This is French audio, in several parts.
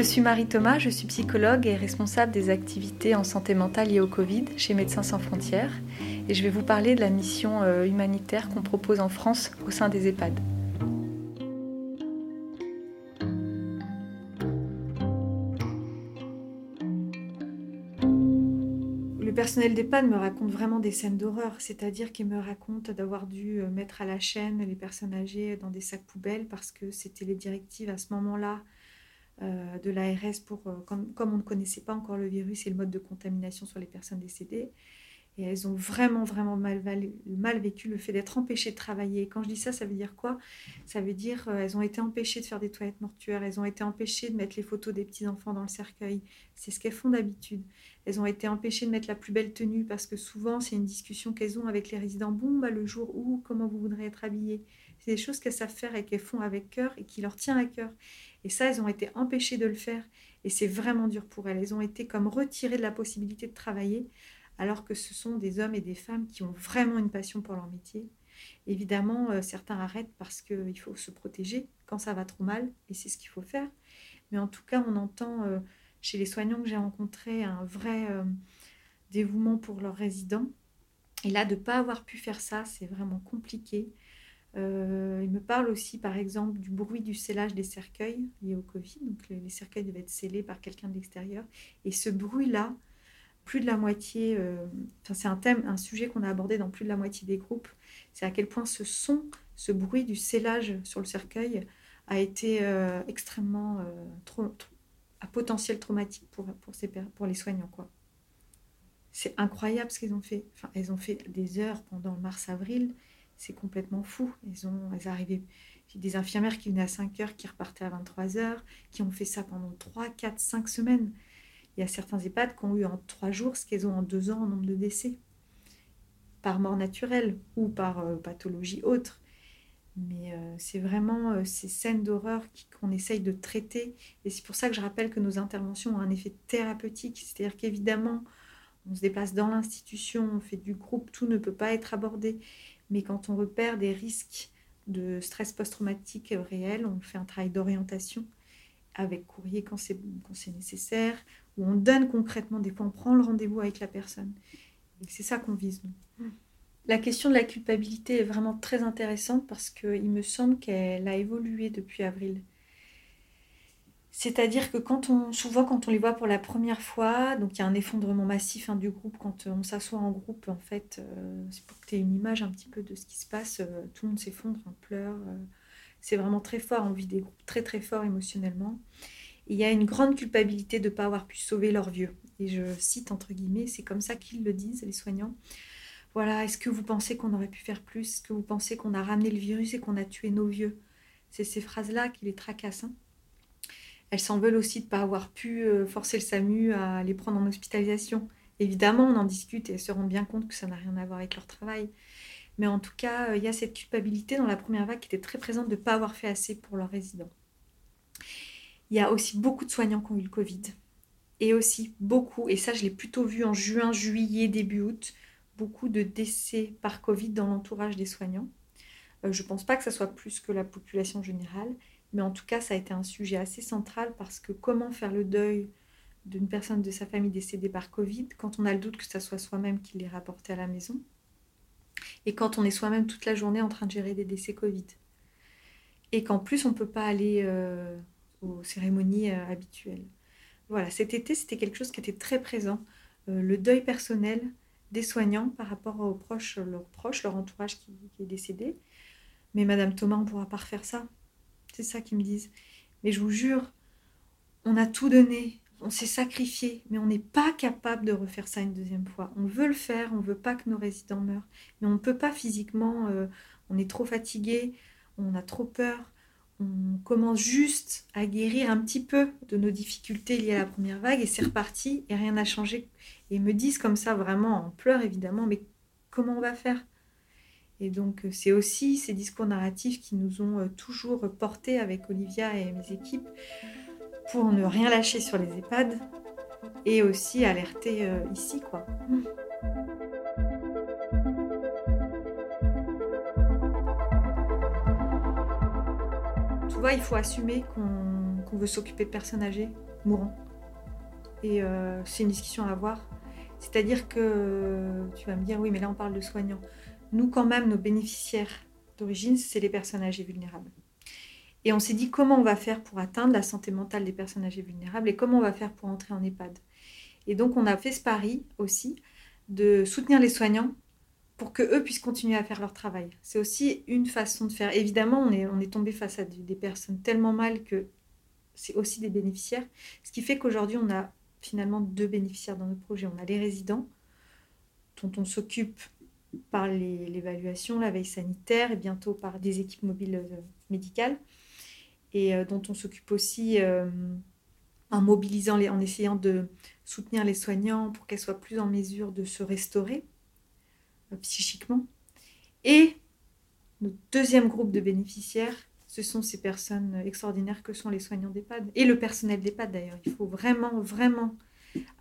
Je suis Marie Thomas, je suis psychologue et responsable des activités en santé mentale liées au Covid chez Médecins sans frontières et je vais vous parler de la mission euh, humanitaire qu'on propose en France au sein des EHPAD. Le personnel d'EHPAD me raconte vraiment des scènes d'horreur, c'est-à-dire qu'il me raconte d'avoir dû euh, mettre à la chaîne les personnes âgées dans des sacs poubelles parce que c'était les directives à ce moment-là euh, de l'ARS pour, euh, comme, on ne connaissait pas encore le virus et le mode de contamination sur les personnes décédées. Et elles ont vraiment, vraiment mal, vécu le fait d'être empêchées de travailler. quand je dis ça, ça veut dire quoi? Ça veut dire euh, elles ont été empêchées de faire des toilettes mortuaires, elles ont été empêchées de mettre les photos des petits-enfants dans le cercueil. C'est ce qu'elles font d'habitude. Elles ont été empêchées de mettre la plus belle tenue parce que souvent, c'est une discussion qu'elles ont avec les résidents. Bon, bah, le jour où, comment vous voudrez être habillée C'est des choses qu'elles savent faire et qu'elles font avec cœur et qui leur tient à cœur. Et ça, elles ont été empêchées de le faire. Et c'est vraiment dur pour elles. Elles ont été comme retirées de la possibilité de travailler, alors que ce sont des hommes et des femmes qui ont vraiment une passion pour leur métier. Évidemment, euh, certains arrêtent parce qu'il faut se protéger quand ça va trop mal, et c'est ce qu'il faut faire. Mais en tout cas, on entend euh, chez les soignants que j'ai rencontrés un vrai euh, dévouement pour leurs résidents. Et là, de ne pas avoir pu faire ça, c'est vraiment compliqué. Euh, il me parle aussi, par exemple, du bruit du scellage des cercueils liés au Covid. Donc, les, cercueils devaient être scellés par quelqu'un de l'extérieur. Et ce bruit-là, plus de la moitié, euh, c'est un thème, un sujet qu'on a abordé dans plus de la moitié des groupes, c'est à quel point ce son, ce bruit du scellage sur le cercueil a été euh, extrêmement trop, à potentiel traumatique pour, pour, les soignants. C'est incroyable ce qu'ils ont fait. Enfin, elles ont fait des heures pendant mars-avril c'est complètement fou. Elles, ont, elles arrivaient, des infirmières qui venaient à 5 heures, qui repartaient à 23 heures, qui ont fait ça pendant 3, 4, 5 semaines. Il y a certains EHPAD qui ont eu en 3 jours ce qu'elles ont en 2 ans en nombre de décès, par mort naturelle ou par euh, pathologie autre. Mais euh, c'est vraiment euh, ces scènes d'horreur qu'on essaye de traiter. Et c'est pour ça que je rappelle que nos interventions ont un effet thérapeutique. C'est-à-dire qu'évidemment, on se déplace dans l'institution, on fait du groupe, tout ne peut pas être abordé. Mais quand on repère des risques de stress post-traumatique réel, on fait un travail d'orientation avec courrier quand c'est nécessaire, où on donne concrètement, des fois on prend le rendez-vous avec la personne. c'est ça qu'on vise, nous. Mmh. La question de la culpabilité est vraiment très intéressante parce qu'il me semble qu'elle a évolué depuis avril. C'est-à-dire que quand on, souvent quand on les voit pour la première fois, donc il y a un effondrement massif hein, du groupe quand on s'assoit en groupe, en fait, euh, c'est pour que tu aies une image un petit peu de ce qui se passe, euh, tout le monde s'effondre, on pleure, euh, c'est vraiment très fort, on vit des groupes très très forts émotionnellement. il y a une grande culpabilité de ne pas avoir pu sauver leurs vieux. Et je cite entre guillemets, c'est comme ça qu'ils le disent, les soignants. Voilà, est-ce que vous pensez qu'on aurait pu faire plus? Est-ce que vous pensez qu'on a ramené le virus et qu'on a tué nos vieux? C'est ces phrases-là qui les tracassent. Hein. Elles s'en veulent aussi de ne pas avoir pu euh, forcer le SAMU à les prendre en hospitalisation. Évidemment, on en discute et elles se rendent bien compte que ça n'a rien à voir avec leur travail. Mais en tout cas, euh, il y a cette culpabilité dans la première vague qui était très présente de ne pas avoir fait assez pour leurs résidents. Il y a aussi beaucoup de soignants qui ont eu le Covid. Et aussi beaucoup, et ça je l'ai plutôt vu en juin, juillet, début août, beaucoup de décès par Covid dans l'entourage des soignants. Euh, je ne pense pas que ça soit plus que la population générale, mais en tout cas, ça a été un sujet assez central parce que comment faire le deuil d'une personne de sa famille décédée par Covid quand on a le doute que ça soit soi-même qui l'ait rapporté à la maison et quand on est soi-même toute la journée en train de gérer des décès Covid. Et qu'en plus, on ne peut pas aller euh, aux cérémonies euh, habituelles. Voilà, cet été, c'était quelque chose qui était très présent. Euh, le deuil personnel des soignants par rapport aux proches, leurs proches, leur entourage qui, qui est décédé. Mais Madame Thomas, on ne pourra pas refaire ça. C'est ça qu'ils me disent. Mais je vous jure, on a tout donné, on s'est sacrifié, mais on n'est pas capable de refaire ça une deuxième fois. On veut le faire, on veut pas que nos résidents meurent, mais on ne peut pas physiquement, euh, on est trop fatigué, on a trop peur, on commence juste à guérir un petit peu de nos difficultés liées à la première vague et c'est reparti et rien n'a changé. Et ils me disent comme ça vraiment en pleurs évidemment, mais comment on va faire? Et donc, euh, c'est aussi ces discours narratifs qui nous ont euh, toujours portés avec Olivia et mes équipes pour ne rien lâcher sur les EHPAD et aussi alerter euh, ici, quoi. Tu vois, il faut assumer qu'on veut s'occuper de personnes âgées mourant. Et c'est une discussion à avoir. C'est-à-dire que tu vas me dire, oui, mais là on parle de soignants. Nous, quand même, nos bénéficiaires d'origine, c'est les personnes âgées vulnérables. Et on s'est dit comment on va faire pour atteindre la santé mentale des personnes âgées vulnérables et comment on va faire pour entrer en EHPAD. Et donc on a fait ce pari aussi de soutenir les soignants pour que eux puissent continuer à faire leur travail. C'est aussi une façon de faire. Évidemment, on est, tombé face à des personnes tellement mal que c'est aussi des bénéficiaires. Ce qui fait qu'aujourd'hui, on a finalement deux bénéficiaires dans notre projet. On a les résidents, dont on s'occupe par l'évaluation, la veille sanitaire et bientôt par des équipes mobiles euh, médicales, et euh, dont on s'occupe aussi euh, en mobilisant, les, en essayant de soutenir les soignants pour qu'elles soient plus en mesure de se restaurer psychiquement. Et notre deuxième groupe de bénéficiaires, ce sont ces personnes extraordinaires que sont les soignants d'EHPAD et le personnel d'EHPAD d'ailleurs. Il faut vraiment, vraiment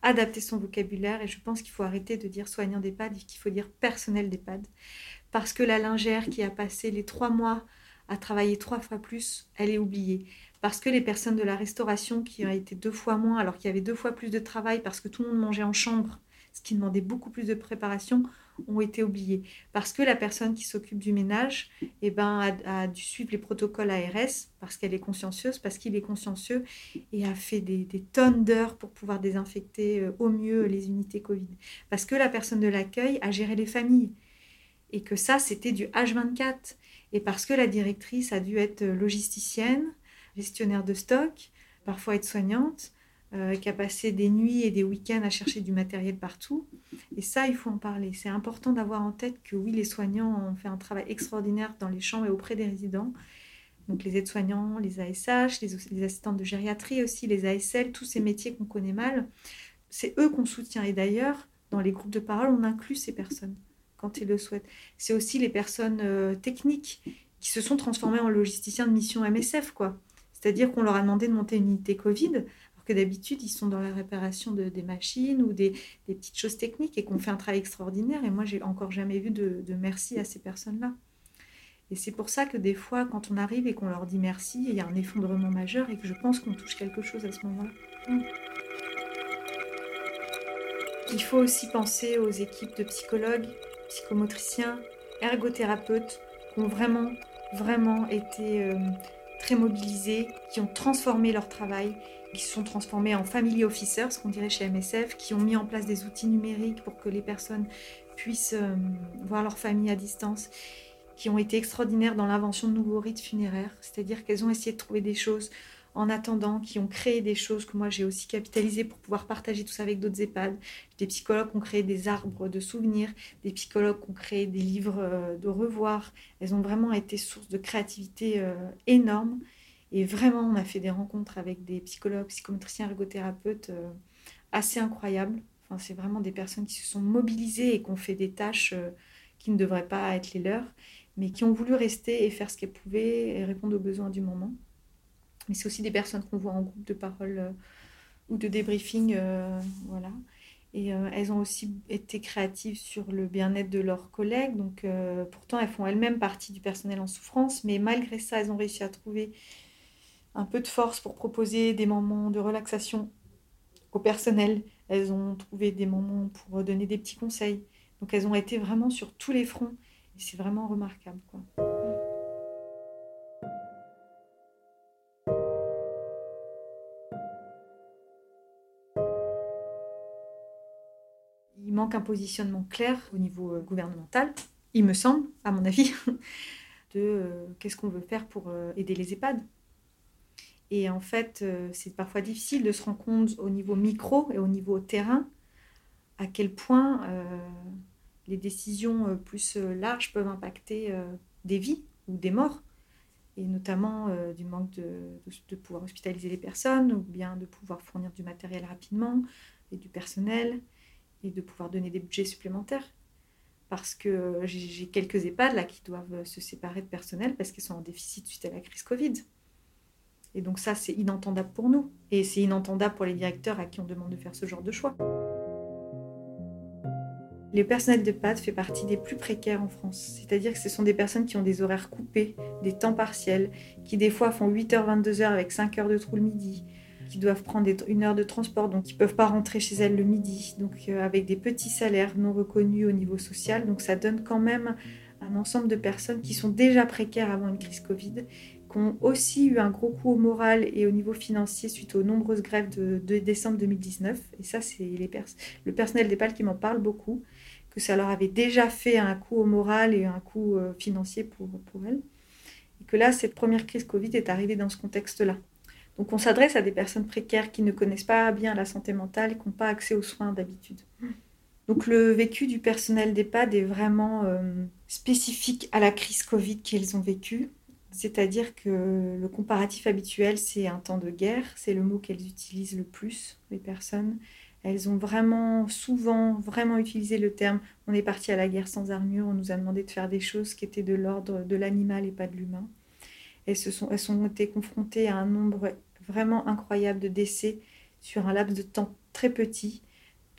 adapter son vocabulaire et je pense qu'il faut arrêter de dire soignant d'EHPAD et qu'il faut dire personnel d'EHPAD. Parce que la lingère qui a passé les trois mois à travailler trois fois plus, elle est oubliée. Parce que les personnes de la restauration qui ont été deux fois moins alors qu'il y avait deux fois plus de travail parce que tout le monde mangeait en chambre, ce qui demandait beaucoup plus de préparation, ont été oubliés. Parce que la personne qui s'occupe du ménage eh ben, a, dû suivre les protocoles ARS, parce qu'elle est consciencieuse, parce qu'il est consciencieux, et a fait des, tonnes d'heures pour pouvoir désinfecter euh, au mieux les unités Covid. Parce que la personne de l'accueil a géré les familles. Et que ça, c'était du H24. Et parce que la directrice a dû être logisticienne, gestionnaire de stock, parfois être soignante, euh, qui a passé des nuits et des week-ends à chercher du matériel partout. Et ça, il faut en parler. C'est important d'avoir en tête que oui, les soignants ont fait un travail extraordinaire dans les chambres et auprès des résidents. Donc les aides-soignants, les ASH, les, les, assistantes de gériatrie aussi, les ASL, tous ces métiers qu'on connaît mal, c'est eux qu'on soutient. Et d'ailleurs, dans les groupes de parole, on inclut ces personnes quand ils le souhaitent. C'est aussi les personnes euh, techniques qui se sont transformées en logisticiens de mission MSF, quoi. C'est-à-dire qu'on leur a demandé de monter une unité Covid d'habitude, ils sont dans la réparation de, des machines ou des, petites choses techniques et qu'on fait un travail extraordinaire. Et moi, j'ai encore jamais vu de, merci à ces personnes-là. Et c'est pour ça que des fois, quand on arrive et qu'on leur dit merci, il y a un effondrement majeur et que je pense qu'on touche quelque chose à ce moment-là. Mm. Il faut aussi penser aux équipes de psychologues, psychomotriciens, ergothérapeutes qui ont vraiment, vraiment été euh, très mobilisés, qui ont transformé leur travail qui se sont transformés en family officers, ce qu'on dirait chez MSF, qui ont mis en place des outils numériques pour que les personnes puissent euh, voir leur famille à distance, qui ont été extraordinaires dans l'invention de nouveaux rites funéraires, c'est-à-dire qu'elles ont essayé de trouver des choses en attendant, qui ont créé des choses que moi j'ai aussi capitalisées pour pouvoir partager tout ça avec d'autres EHPAD. Des psychologues ont créé des arbres de souvenirs, des psychologues ont créé des livres euh, de revoir. Elles ont vraiment été source de créativité euh, énorme et vraiment, on a fait des rencontres avec des psychologues, psychométriciens, ergothérapeutes euh, assez incroyables. Enfin, c'est vraiment des personnes qui se sont mobilisées et qui ont fait des tâches euh, qui ne devraient pas être les leurs, mais qui ont voulu rester et faire ce qu'elles pouvaient et répondre aux besoins du moment. Mais c'est aussi des personnes qu'on voit en groupe de parole euh, ou de débriefing. voilà. Et elles ont aussi été créatives sur le bien-être de leurs collègues. Donc, pourtant, elles font elles-mêmes partie du personnel en souffrance, mais malgré ça, elles ont réussi à trouver un peu de force pour proposer des moments de relaxation au personnel. Elles ont trouvé des moments pour donner des petits conseils. Donc elles ont été vraiment sur tous les fronts. Et c'est vraiment remarquable. Il manque un positionnement clair au niveau euh, gouvernemental, il me semble, à mon avis, de euh, qu'est-ce qu'on veut faire pour euh, aider les EHPAD. Et en fait, euh, c'est parfois difficile de se rendre compte au niveau micro et au niveau terrain à quel point euh, les décisions euh, plus larges peuvent impacter des vies ou des morts, et notamment du manque de, pouvoir hospitaliser les personnes ou bien de pouvoir fournir du matériel rapidement et du personnel et de pouvoir donner des budgets supplémentaires. Parce que j'ai quelques EHPAD là qui doivent se séparer de personnel parce qu'ils sont en déficit suite à la crise Covid. Et donc ça, c'est inentendable pour nous. Et c'est inentendable pour les directeurs à qui on demande de faire ce genre de choix. Les personnels de PAD fait partie des plus précaires en France. C'est-à-dire que ce sont des personnes qui ont des horaires coupés, des temps partiels, qui des fois font 8h, 22h avec 5 heures de trou le midi, qui doivent prendre une heure de transport, donc qui ne peuvent pas rentrer chez elles le midi, donc euh, avec des petits salaires non reconnus au niveau social. Donc ça donne quand même un ensemble de personnes qui sont déjà précaires avant une crise Covid, qui ont aussi eu un gros coup au moral et au niveau financier suite aux nombreuses grèves de, décembre 2019. Et ça, c'est le personnel d'EPAL qui m'en parle beaucoup, que ça leur avait déjà fait un coup au moral et un coup euh, financier pour, pour elles. Et que là, cette première crise Covid est arrivée dans ce contexte-là. Donc on s'adresse à des personnes précaires qui ne connaissent pas bien la santé mentale et qui n'ont pas accès aux soins d'habitude. Donc le vécu du personnel d'EHPAD est vraiment euh, spécifique à la crise Covid qu'ils ont vécue. C'est-à-dire que le comparatif habituel, c'est un temps de guerre, c'est le mot qu'elles utilisent le plus, les personnes. Elles ont vraiment, souvent, vraiment utilisé le terme on est parti à la guerre sans armure, on nous a demandé de faire des choses qui étaient de l'ordre de l'animal et pas de l'humain. Elles, se sont, elles été confrontées à un nombre vraiment incroyable de décès sur un laps de temps très petit.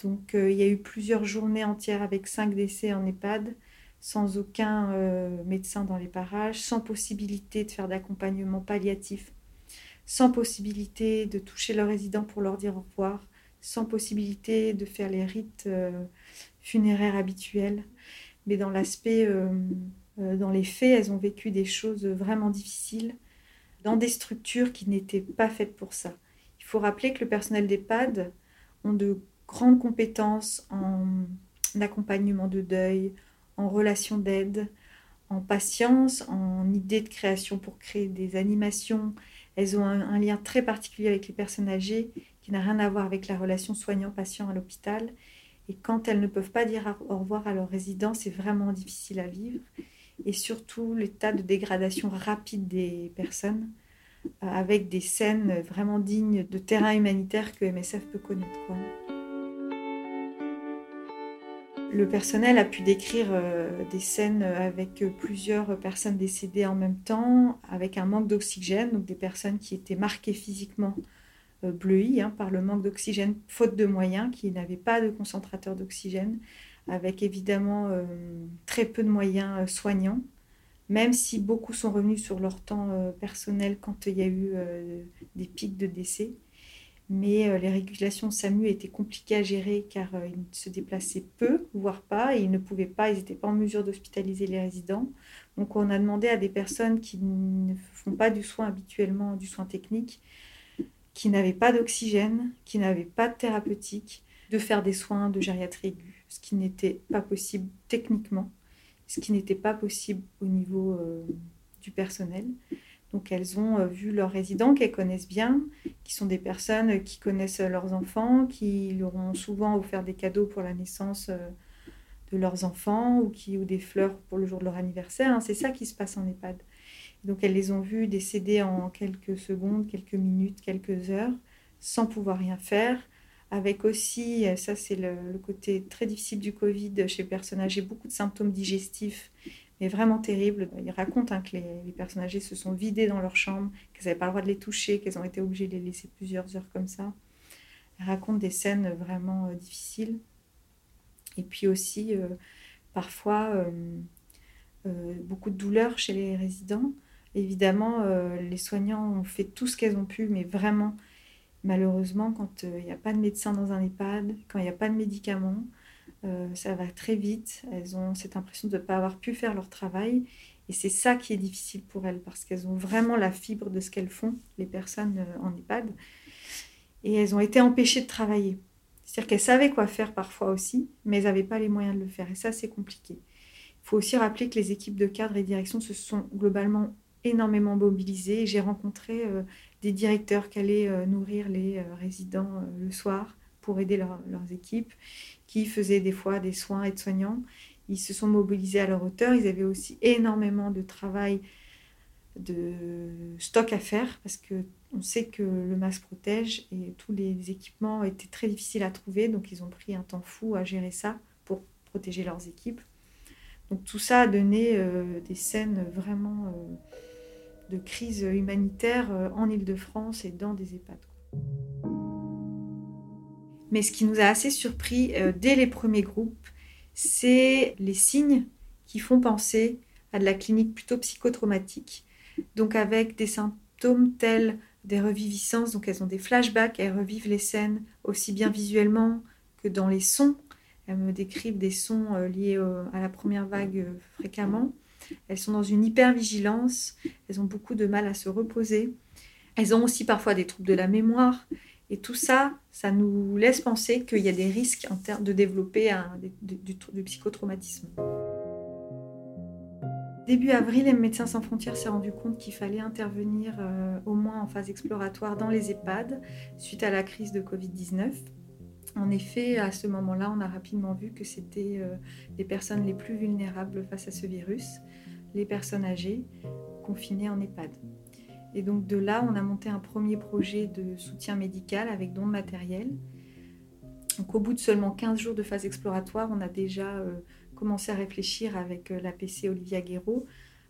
Donc euh, il y a eu plusieurs journées entières avec cinq décès en EHPAD, sans aucun euh, médecin dans les parages, sans possibilité de faire d'accompagnement palliatif, sans possibilité de toucher leurs résidents pour leur dire au revoir, sans possibilité de faire les rites euh, funéraires habituels. Mais dans l'aspect, dans les faits, elles ont vécu des choses vraiment difficiles dans des structures qui n'étaient pas faites pour ça. Il faut rappeler que le personnel d'EHPAD ont de grandes compétences en accompagnement de deuil, en relation d'aide, en patience, en idée de création pour créer des animations. Elles ont un, lien très particulier avec les personnes âgées qui n'a rien à voir avec la relation soignant-patient à l'hôpital. Et quand elles ne peuvent pas dire au revoir à leurs résidents, c'est vraiment difficile à vivre et surtout l'état de dégradation rapide des personnes euh, avec des scènes vraiment dignes de terrain humanitaire que MSF peut connaître. Le personnel a pu décrire euh, des scènes avec plusieurs personnes décédées en même temps, avec un manque d'oxygène, donc des personnes qui étaient marquées physiquement euh, bleuies hein, par le manque d'oxygène, faute de moyens, qui n'avaient pas de concentrateur d'oxygène, avec évidemment euh, très peu de moyens soignants, même si beaucoup sont revenus sur leur temps personnel quand il y a eu des pics de décès. Mais les régulations SAMU étaient compliquées à gérer car ils se déplaçaient peu, voire pas, ils ne pouvaient pas, ils n'étaient pas en mesure d'hospitaliser les résidents. Donc on a demandé à des personnes qui ne font pas du soin habituellement, du soin technique, qui n'avaient pas d'oxygène, qui n'avaient pas de thérapeutique, de faire des soins de gériatrie aiguë ce qui n'était pas possible techniquement, ce qui n'était pas possible au niveau euh, du personnel. Donc elles ont euh, vu leurs résidents qu'elles connaissent bien, qui sont des personnes qui connaissent leurs enfants, qui leur ont souvent offert des cadeaux pour la naissance euh, de leurs enfants ou, qui, ou des fleurs pour le jour de leur anniversaire. Hein. C'est ça qui se passe en EHPAD. Donc elles les ont vues décéder en quelques secondes, quelques minutes, quelques heures, sans pouvoir rien faire, avec aussi, euh, ça c'est le, côté très difficile du Covid chez personnes âgées, beaucoup de symptômes digestifs, mais vraiment terribles. Ils racontent hein, que les, les, personnes âgées se sont vidées dans leur chambre, qu'elles n'avaient pas le droit de les toucher, qu'elles ont été obligées de les laisser plusieurs heures comme ça. Elles racontent des scènes vraiment euh, difficiles. Et puis aussi, euh, parfois, beaucoup de douleurs chez les résidents. Évidemment, les soignants ont fait tout ce qu'elles ont pu, mais vraiment, Malheureusement, quand il euh, n'y a pas de médecin dans un EHPAD, quand il n'y a pas de médicaments, euh, ça va très vite. Elles ont cette impression de ne pas avoir pu faire leur travail. Et c'est ça qui est difficile pour elles, parce qu'elles ont vraiment la fibre de ce qu'elles font, les personnes euh, en EHPAD. Et elles ont été empêchées de travailler. C'est-à-dire qu'elles savaient quoi faire parfois aussi, mais elles n'avaient pas les moyens de le faire. Et ça, c'est compliqué. Il faut aussi rappeler que les équipes de cadre et direction se sont globalement énormément mobilisées. J'ai rencontré des directeurs qui allaient euh, nourrir les euh, résidents euh, le soir pour aider leurs équipes, qui faisaient des fois des soins aides-soignants. Ils se sont mobilisés à leur hauteur. Ils avaient aussi énormément de travail de stock à faire parce que on sait que le masque protège et tous les équipements étaient très difficiles à trouver, donc ils ont pris un temps fou à gérer ça pour protéger leurs équipes. Donc tout ça a donné des scènes vraiment de crise humanitaire euh, en Ile-de-France et dans des EHPAD. Mais ce qui nous a assez surpris euh, dès les premiers groupes, c'est les signes qui font penser à de la clinique plutôt psychotraumatique, donc avec des symptômes tels des reviviscences, donc elles ont des flashbacks, elles revivent les scènes aussi bien visuellement que dans les sons. Elles me décrivent des sons euh, liés à la première vague euh, fréquemment. Elles sont dans une hypervigilance, elles ont beaucoup de mal à se reposer. Elles ont aussi parfois des troubles de la mémoire. Et tout ça, ça nous laisse penser qu'il y a des risques en termes de développer du, psychotraumatisme. Début avril, Médecins sans frontières s'est rendu compte qu'il fallait intervenir euh, au moins en phase exploratoire dans les EHPAD suite à la crise de Covid-19. En effet, à ce moment-là, on a rapidement vu que c'était euh, les personnes les plus vulnérables face à ce virus, les personnes âgées confinées en EHPAD. Et donc de là, on a monté un premier projet de soutien médical avec don de matériel. Donc au bout de seulement 15 jours de phase exploratoire, on a déjà euh, commencé à réfléchir avec euh, l'APC Olivia Guéraud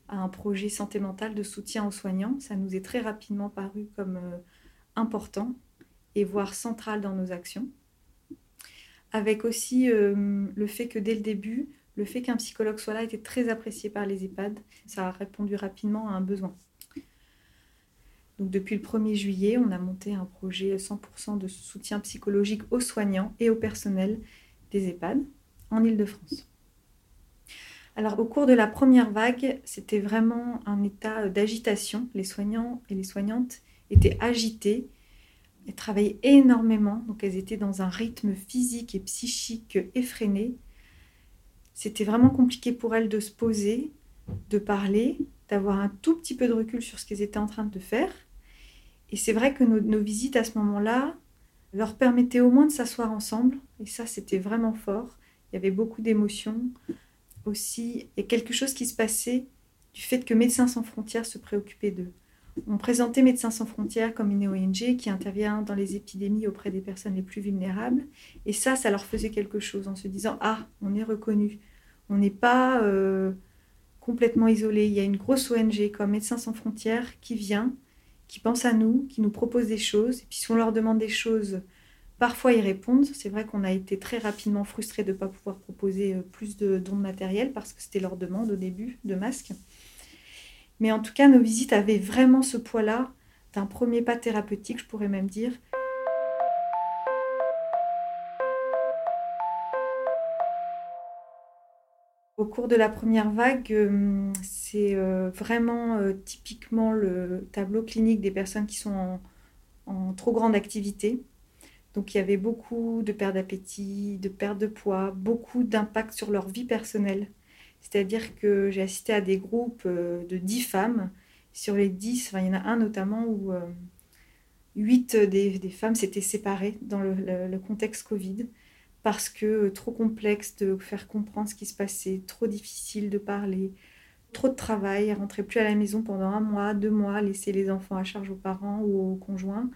à un projet santé mentale de soutien aux soignants. Ça nous est très rapidement paru comme euh, important et voire central dans nos actions. Avec aussi le fait que dès le début, le fait qu'un psychologue soit là était très apprécié par les EHPAD. Ça a répondu rapidement à un besoin. Donc depuis le 1er juillet, on a monté un projet 100% de soutien psychologique aux soignants et au personnel des EHPAD en Ile-de-France. Alors au cours de la première vague, c'était vraiment un état d'agitation. Les soignants et les soignantes étaient agités. Elles travaillaient énormément, donc elles étaient dans un rythme physique et psychique effréné. C'était vraiment compliqué pour elles de se poser, de parler, d'avoir un tout petit peu de recul sur ce qu'elles étaient en train de faire. Et c'est vrai que nos, visites à ce moment-là leur permettaient au moins de s'asseoir ensemble. Et ça, c'était vraiment fort. Il y avait beaucoup d'émotions aussi, et quelque chose qui se passait du fait que Médecins sans frontières se préoccupait d'eux. On présentait Médecins sans frontières comme une ONG qui intervient dans les épidémies auprès des personnes les plus vulnérables. Et ça, ça leur faisait quelque chose en se disant Ah, on est reconnu. On n'est pas euh, complètement isolé. Il y a une grosse ONG comme Médecins sans frontières qui vient, qui pense à nous, qui nous propose des choses. Et puis si on leur demande des choses Parfois, ils répondent. C'est vrai qu'on a été très rapidement frustrés de ne pas pouvoir proposer euh, plus de dons de matériel parce que c'était leur demande au début de masques. Mais en tout cas, nos visites avaient vraiment ce poids-là d'un premier pas thérapeutique, je pourrais même dire. Au cours de la première vague, euh, c'est euh, vraiment typiquement le tableau clinique des personnes qui sont en trop grande activité. Donc il y avait beaucoup de perte d'appétit, de perte de poids, beaucoup d'impact sur leur vie personnelle. C'est-à-dire que j'ai assisté à des groupes euh, de 10 femmes. Sur les 10, il y en a un notamment où 8 euh, des, femmes s'étaient séparées dans le, contexte Covid parce que euh, trop complexe de faire comprendre ce qui se passait, trop difficile de parler, trop de travail, rentraient plus à la maison pendant un mois, deux mois, laisser les enfants à charge aux parents ou aux conjoints.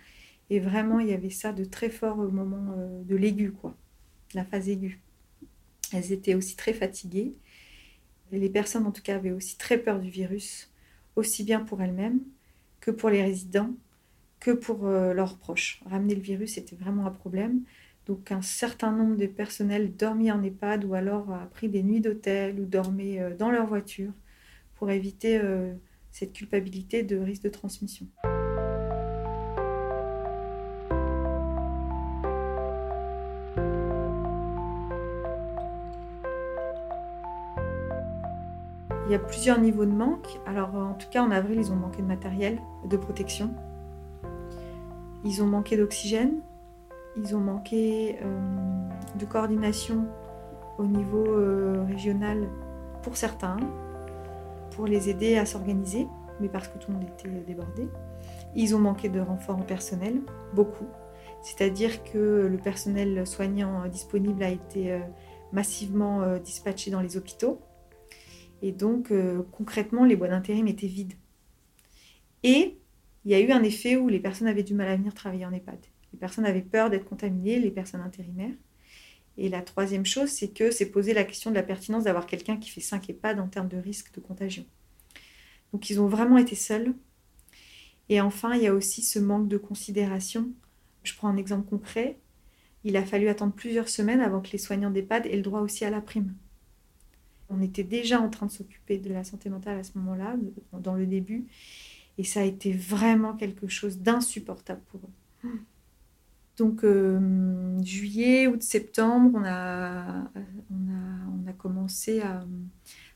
Et vraiment, il y avait ça de très fort au moment euh, de l'aigu, quoi, la phase aiguë. Elles étaient aussi très fatiguées. les personnes, en tout cas, avaient aussi très peur du virus, aussi bien pour elles-mêmes que pour les résidents, que pour euh, leurs proches. Ramener le virus était vraiment un problème. Donc un certain nombre de personnels dormaient en EHPAD ou alors a pris des nuits d'hôtel ou dormaient euh, dans leur voiture pour éviter cette culpabilité de risque de transmission. Il y a plusieurs niveaux de manque. Alors, en tout cas, en avril, ils ont manqué de matériel de protection. Ils ont manqué d'oxygène. Ils ont manqué euh, de coordination au niveau euh, régional pour certains, pour les aider à s'organiser, mais parce que tout le monde était débordé. Ils ont manqué de renfort en personnel, beaucoup. C'est-à-dire que le personnel soignant disponible a été euh, massivement dispatché dans les hôpitaux et donc, euh, concrètement, les boîtes d'intérim étaient vides. Et il y a eu un effet où les personnes avaient du mal à venir travailler en EHPAD. Les personnes avaient peur d'être contaminées, les personnes intérimaires. Et la troisième chose, c'est que c'est posé la question de la pertinence d'avoir quelqu'un qui fait 5 EHPAD en termes de risque de contagion. Donc, ils ont vraiment été seuls. Et enfin, il y a aussi ce manque de considération. Je prends un exemple concret. Il a fallu attendre plusieurs semaines avant que les soignants d'EHPAD aient le droit aussi à la prime. On était déjà en train de s'occuper de la santé mentale à ce moment-là, dans le début. Et ça a été vraiment quelque chose d'insupportable pour eux. Donc, euh, juillet, août, septembre, on a, on, a, on a commencé à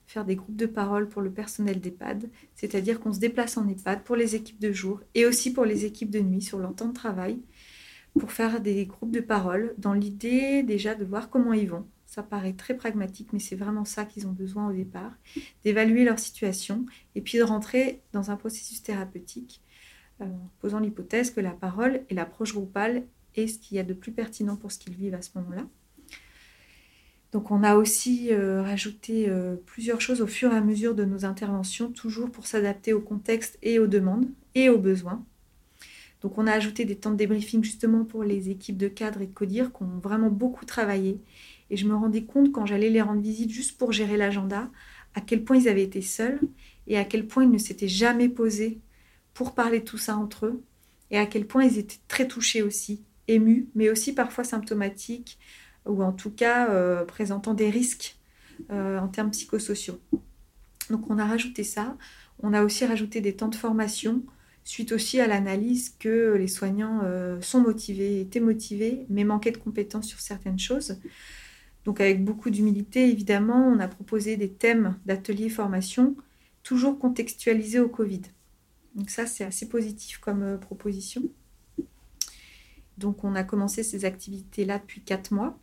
faire des groupes de parole pour le personnel d'EHPAD, c'est-à-dire qu'on se déplace en EHPAD pour les équipes de jour et aussi pour les équipes de nuit sur leur temps de travail pour faire des groupes de parole dans l'idée déjà de voir comment ils vont. Ça paraît très pragmatique, mais c'est vraiment ça qu'ils ont besoin au départ, d'évaluer leur situation et puis de rentrer dans un processus thérapeutique euh, en posant l'hypothèse que la parole et l'approche groupale est ce qu'il y a de plus pertinent pour ce qu'ils vivent à ce moment-là. Donc on a aussi euh, rajouté euh, plusieurs choses au fur et à mesure de nos interventions, toujours pour s'adapter au contexte et aux demandes et aux besoins. Donc on a ajouté des temps de débriefing justement pour les équipes de cadres et de codir qui ont vraiment beaucoup travaillé. Et je me rendais compte quand j'allais les rendre visite juste pour gérer l'agenda, à quel point ils avaient été seuls et à quel point ils ne s'étaient jamais posés pour parler tout ça entre eux et à quel point ils étaient très touchés aussi, émus, mais aussi parfois symptomatiques ou en tout cas euh, présentant des risques euh, en termes psychosociaux. Donc on a rajouté ça. On a aussi rajouté des temps de formation suite aussi à l'analyse que les soignants euh, sont motivés, étaient motivés, mais manquaient de compétences sur certaines choses. Donc avec beaucoup d'humilité, évidemment, on a proposé des thèmes d'ateliers formation, toujours contextualisés au Covid. Donc ça, c'est assez positif comme proposition. Donc on a commencé ces activités-là depuis 4 mois.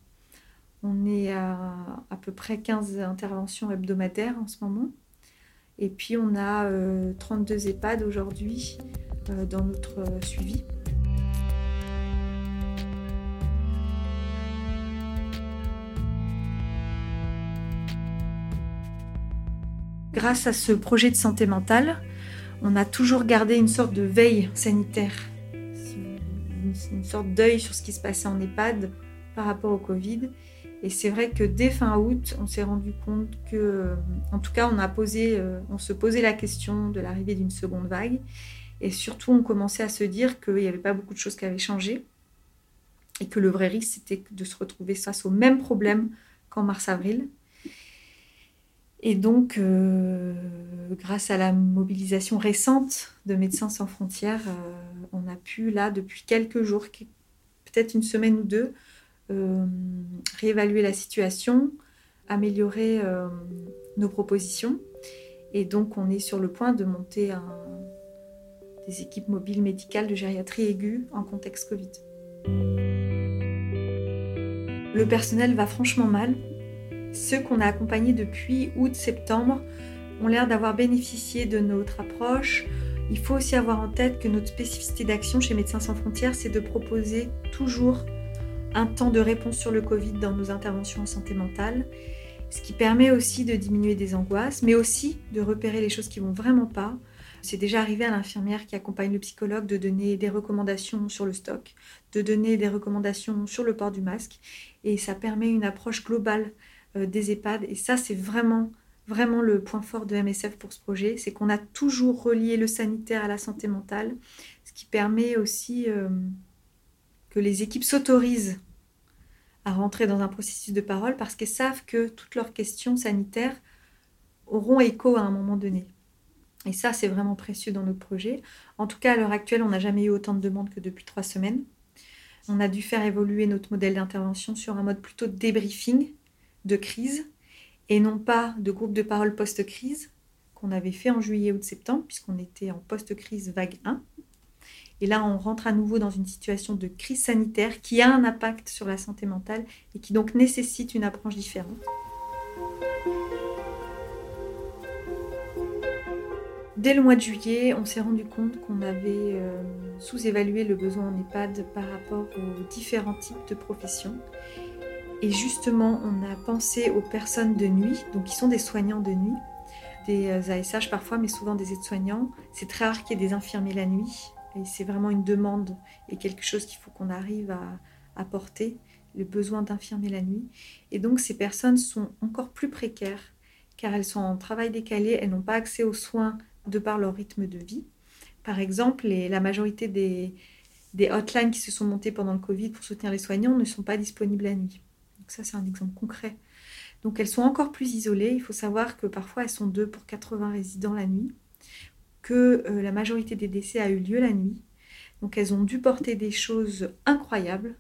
On est à à peu près 15 interventions hebdomadaires en ce moment. Et puis on a 32 euh, EHPAD aujourd'hui euh, dans notre euh, suivi. Grâce à ce projet de santé mentale, on a toujours gardé une sorte de veille sanitaire, une sorte d'œil sur ce qui se passait en EHPAD par rapport au Covid. Et c'est vrai que dès fin août, on s'est rendu compte que, en tout cas, on a posé, euh, on se posait la question de l'arrivée d'une seconde vague. Et surtout, on commençait à se dire qu'il n'y avait pas beaucoup de choses qui avaient changé et que le vrai risque, c'était de se retrouver face au même problème qu'en mars-avril. Et donc, euh, grâce à la mobilisation récente de Médecins sans frontières, euh, on a pu, là, depuis quelques jours, peut-être une semaine ou deux, euh, réévaluer la situation, améliorer nos propositions. Et donc, on est sur le point de monter des équipes mobiles médicales de gériatrie aiguë en contexte Covid. Le personnel va franchement mal. Ceux qu'on a accompagnés depuis août-septembre ont l'air d'avoir bénéficié de notre approche. Il faut aussi avoir en tête que notre spécificité d'action chez Médecins sans frontières, c'est de proposer toujours un temps de réponse sur le Covid dans nos interventions en santé mentale, ce qui permet aussi de diminuer des angoisses, mais aussi de repérer les choses qui vont vraiment pas. C'est déjà arrivé à l'infirmière qui accompagne le psychologue de donner des recommandations sur le stock, de donner des recommandations sur le port du masque, et ça permet une approche globale des EHPAD. Et ça, c'est vraiment, vraiment le point fort de MSF pour ce projet, c'est qu'on a toujours relié le sanitaire à la santé mentale, ce qui permet aussi euh, que les équipes s'autorisent à rentrer dans un processus de parole parce qu'elles savent que toutes leurs questions sanitaires auront écho à un moment donné. Et ça, c'est vraiment précieux dans notre projet. En tout cas, à l'heure actuelle, on n'a jamais eu autant de demandes que depuis trois semaines. On a dû faire évoluer notre modèle d'intervention sur un mode plutôt de débriefing, de crise, et non pas de groupe de parole post-crise qu'on avait fait en juillet ou de septembre, puisqu'on était en post-crise vague 1. Et là, on rentre à nouveau dans une situation de crise sanitaire qui a un impact sur la santé mentale et qui donc nécessite une approche différente. Dès le mois de juillet, on s'est rendu compte qu'on avait euh, sous-évalué le besoin en EHPAD par rapport aux différents types de professions. Et justement, on a pensé aux personnes de nuit, donc qui sont des soignants de nuit, des ASH euh, parfois, mais souvent des aides-soignants. C'est très rare qu'il y ait des infirmiers la nuit. Et c'est vraiment une demande et quelque chose qu'il faut qu'on arrive à apporter, le besoin d'infirmer la nuit. Et donc ces personnes sont encore plus précaires car elles sont en travail décalé, elles n'ont pas accès aux soins de par leur rythme de vie. Par exemple, la majorité des, des hotlines qui se sont montées pendant le Covid pour soutenir les soignants ne sont pas disponibles la nuit. Donc ça, c'est un exemple concret. Donc elles sont encore plus isolées. Il faut savoir que parfois elles sont deux pour 80 résidents la nuit que la majorité des décès a eu lieu la nuit. Donc elles ont dû porter des choses incroyables.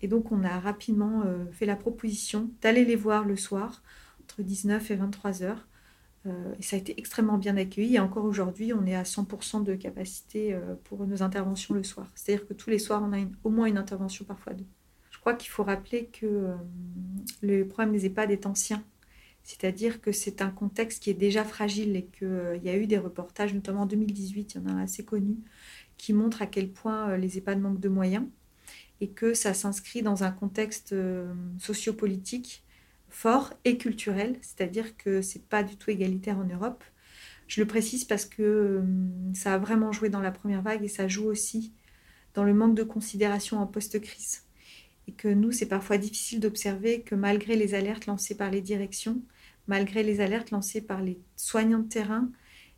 Et donc on a rapidement fait la proposition d'aller les voir le soir, entre 19 et 23 heures. et ça a été extrêmement bien accueilli. Et encore aujourd'hui, on est à 100% de capacité pour nos interventions le soir. C'est-à-dire que tous les soirs, on a au moins une intervention, parfois deux. Je crois qu'il faut rappeler que le problème des EHPAD est ancien. C'est-à-dire que c'est un contexte qui est déjà fragile et qu'il euh, y a eu des reportages, notamment en 2018, il y en a un assez connu, qui montrent à quel point euh, les EHPAD manquent de moyens et que ça s'inscrit dans un contexte euh, sociopolitique fort et culturel, c'est-à-dire que ce n'est pas du tout égalitaire en Europe. Je le précise parce que ça a vraiment joué dans la première vague et ça joue aussi dans le manque de considération en post-crise et que nous, c'est parfois difficile d'observer que malgré les alertes lancées par les directions, malgré les alertes lancées par les soignants de terrain,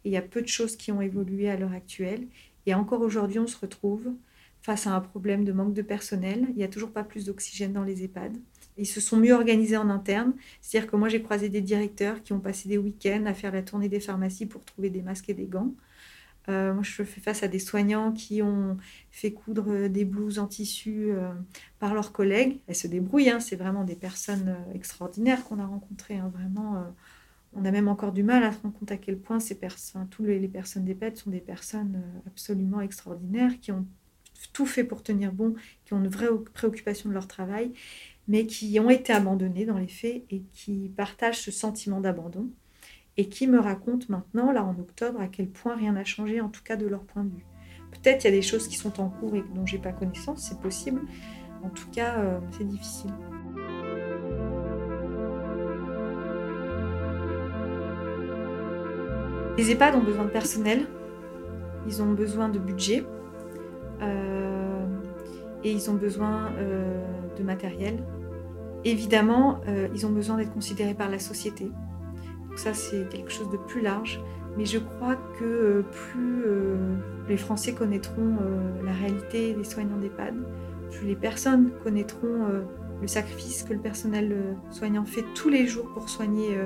il y a peu de choses qui ont évolué à l'heure actuelle. Et encore aujourd'hui, on se retrouve face à un problème de manque de personnel. Il n'y a toujours pas plus d'oxygène dans les EHPAD. Ils se sont mieux organisés en interne. C'est-à-dire que moi, j'ai croisé des directeurs qui ont passé des week-ends à faire la tournée des pharmacies pour trouver des masques et des gants. Euh, moi, je fais face à des soignants qui ont fait coudre euh, des blouses en tissu euh, par leurs collègues. Elles se débrouillent, hein. c'est vraiment des personnes extraordinaires qu'on a rencontrées. Hein. Vraiment, on a même encore du mal à se rendre compte à quel point ces personnes, les, personnes des pets sont des personnes absolument extraordinaires qui ont tout fait pour tenir bon, qui ont une vraie préoccupation de leur travail, mais qui ont été abandonnées dans les faits et qui partagent ce sentiment d'abandon et qui me racontent maintenant, là en octobre, à quel point rien n'a changé, en tout cas de leur point de vue. Peut-être il y a des choses qui sont en cours et dont j'ai pas connaissance, c'est possible. En tout cas, euh, c'est difficile. Les EHPAD ont besoin de personnel, ils ont besoin de budget euh, et ils ont besoin euh, de matériel. Évidemment, ils ont besoin d'être considérés par la société ça, c'est quelque chose de plus large. Mais je crois que euh, plus euh, les Français connaîtront euh, la réalité des soignants d'EHPAD, plus les personnes connaîtront le sacrifice que le personnel soignant fait tous les jours pour soigner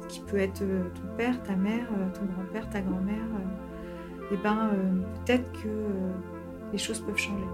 ce qui peut être ton père, ta mère, ton grand-père, ta grand-mère, et eh ben peut-être que les choses peuvent changer.